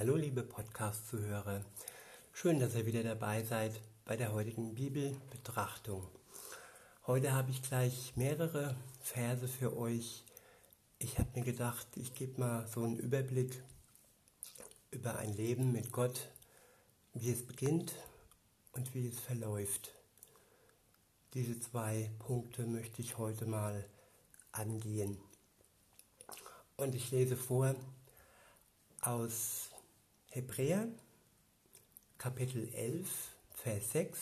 Hallo liebe Podcast-Zuhörer, schön, dass ihr wieder dabei seid bei der heutigen Bibelbetrachtung. Heute habe ich gleich mehrere Verse für euch. Ich habe mir gedacht, ich gebe mal so einen Überblick über ein Leben mit Gott, wie es beginnt und wie es verläuft. Diese zwei Punkte möchte ich heute mal angehen. Und ich lese vor aus Hebräer Kapitel 11, Vers 6.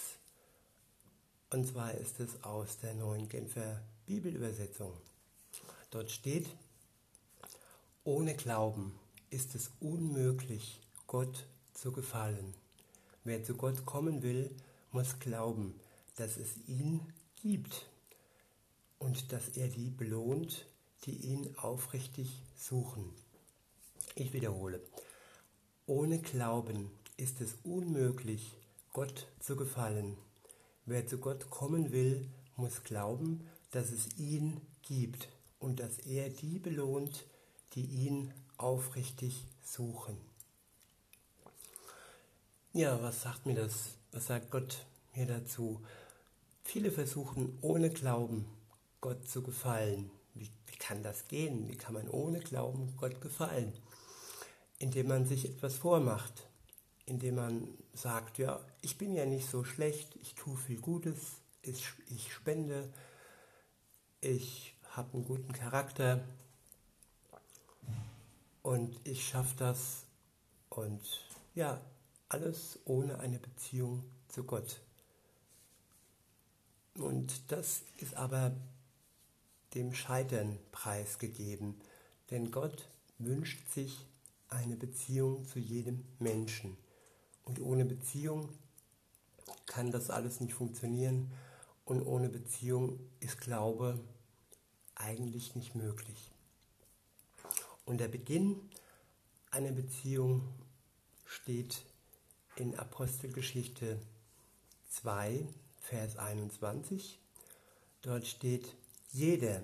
Und zwar ist es aus der neuen Genfer Bibelübersetzung. Dort steht, ohne Glauben ist es unmöglich, Gott zu gefallen. Wer zu Gott kommen will, muss glauben, dass es ihn gibt und dass er die belohnt, die ihn aufrichtig suchen. Ich wiederhole. Ohne Glauben ist es unmöglich, Gott zu gefallen. Wer zu Gott kommen will, muss glauben, dass es ihn gibt und dass er die belohnt, die ihn aufrichtig suchen. Ja, was sagt mir das? Was sagt Gott mir dazu? Viele versuchen ohne Glauben Gott zu gefallen. Wie, wie kann das gehen? Wie kann man ohne Glauben Gott gefallen? Indem man sich etwas vormacht, indem man sagt, ja, ich bin ja nicht so schlecht, ich tue viel Gutes, ich, spende, ich habe einen guten Charakter und ich schaffe das und ja, alles ohne eine Beziehung zu Gott. Und das ist aber dem Scheitern preisgegeben, denn Gott wünscht sich eine Beziehung zu jedem Menschen. Und ohne Beziehung kann das alles nicht funktionieren. Und ohne Beziehung ist Glaube eigentlich nicht möglich. Und der Beginn einer Beziehung steht in Apostelgeschichte 2, Vers 21. Dort steht, jeder,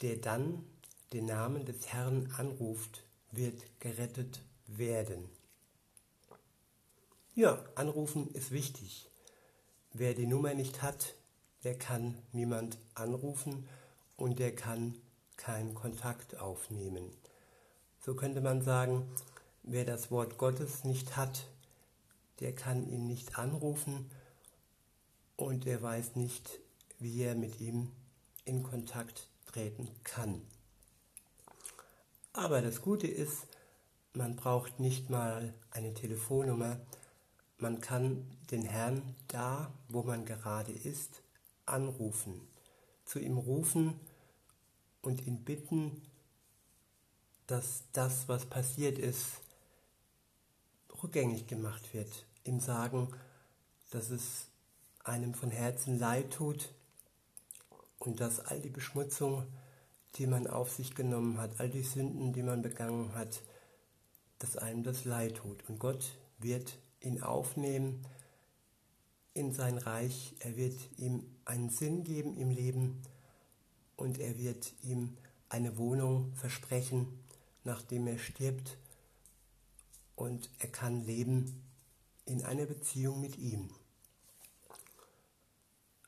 der dann den Namen des Herrn anruft, wird gerettet werden. Ja, anrufen ist wichtig. Wer die Nummer nicht hat, der kann niemand anrufen und der kann keinen Kontakt aufnehmen. So könnte man sagen, wer das Wort Gottes nicht hat, der kann ihn nicht anrufen und er weiß nicht, wie er mit ihm in Kontakt treten kann. Aber das Gute ist, man braucht nicht mal eine Telefonnummer. Man kann den Herrn da, wo man gerade ist, anrufen, zu ihm rufen und ihn bitten, dass das, was passiert ist, rückgängig gemacht wird. Ihm sagen, dass es einem von Herzen leid tut und dass all die Beschmutzung die man auf sich genommen hat, all die Sünden, die man begangen hat, dass einem das leid tut. Und Gott wird ihn aufnehmen in sein Reich, er wird ihm einen Sinn geben im Leben und er wird ihm eine Wohnung versprechen, nachdem er stirbt und er kann leben in einer Beziehung mit ihm.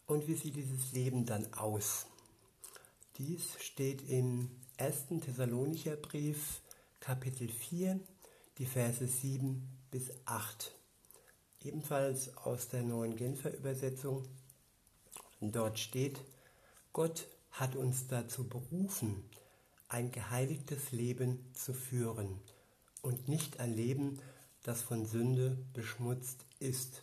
Und wie sieht dieses Leben dann aus? Dies steht im 1. Thessalonicher Brief, Kapitel 4, die Verse 7 bis 8. Ebenfalls aus der neuen Genfer Übersetzung. dort steht, Gott hat uns dazu berufen, ein geheiligtes Leben zu führen und nicht ein Leben, das von Sünde beschmutzt ist.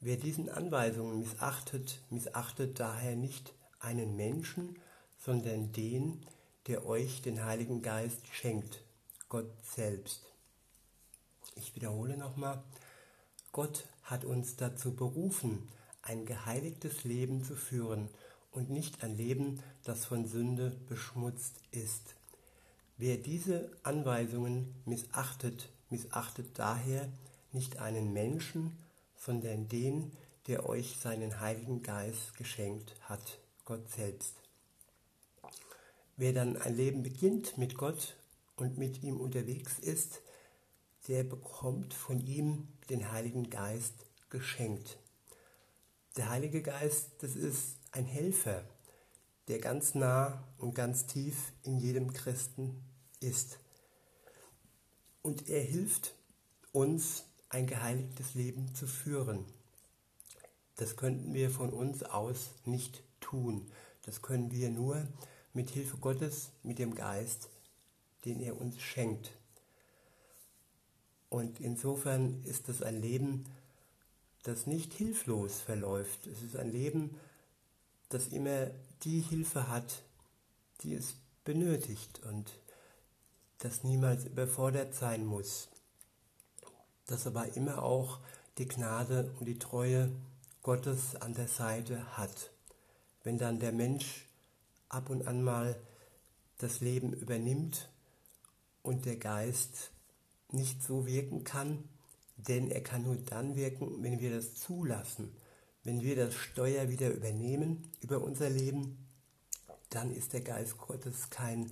Wer diesen Anweisungen missachtet, missachtet daher nicht einen Menschen, sondern den, der euch den Heiligen Geist schenkt, Gott selbst. Ich wiederhole nochmal, Gott hat uns dazu berufen, ein geheiligtes Leben zu führen und nicht ein Leben, das von Sünde beschmutzt ist. Wer diese Anweisungen missachtet, missachtet daher nicht einen Menschen, sondern den, der euch seinen Heiligen Geist geschenkt hat, Gott selbst. Wer dann ein Leben beginnt mit Gott und mit ihm unterwegs ist, der bekommt von ihm den Heiligen Geist geschenkt. Der Heilige Geist, das ist ein Helfer, der ganz nah und ganz tief in jedem Christen ist. Und er hilft uns, ein geheiligtes Leben zu führen. Das könnten wir von uns aus nicht tun. Das können wir nur mit Hilfe Gottes, mit dem Geist, den er uns schenkt. Und insofern ist es ein Leben, das nicht hilflos verläuft. Es ist ein Leben, das immer die Hilfe hat, die es benötigt und das niemals überfordert sein muss. Das aber immer auch die Gnade und die Treue Gottes an der Seite hat. Wenn dann der Mensch ab und an mal das Leben übernimmt und der Geist nicht so wirken kann, denn er kann nur dann wirken, wenn wir das zulassen. Wenn wir das Steuer wieder übernehmen über unser Leben, dann ist der Geist Gottes kein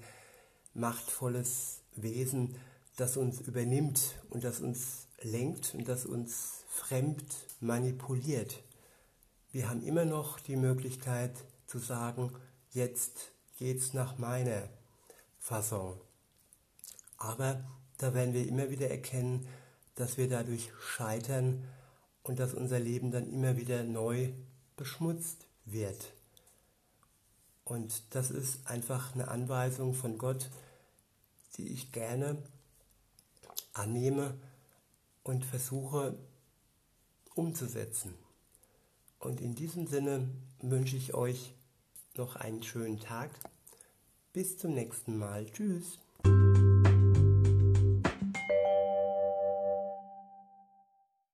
machtvolles Wesen, das uns übernimmt und das uns lenkt und das uns fremd manipuliert. Wir haben immer noch die Möglichkeit zu sagen, jetzt geht's nach meiner Fassung. Aber da werden wir immer wieder erkennen, dass wir dadurch scheitern und dass unser Leben dann immer wieder neu beschmutzt wird. Und das ist einfach eine Anweisung von Gott, die ich gerne annehme und versuche umzusetzen. Und in diesem Sinne wünsche ich euch noch einen schönen Tag. Bis zum nächsten Mal. Tschüss.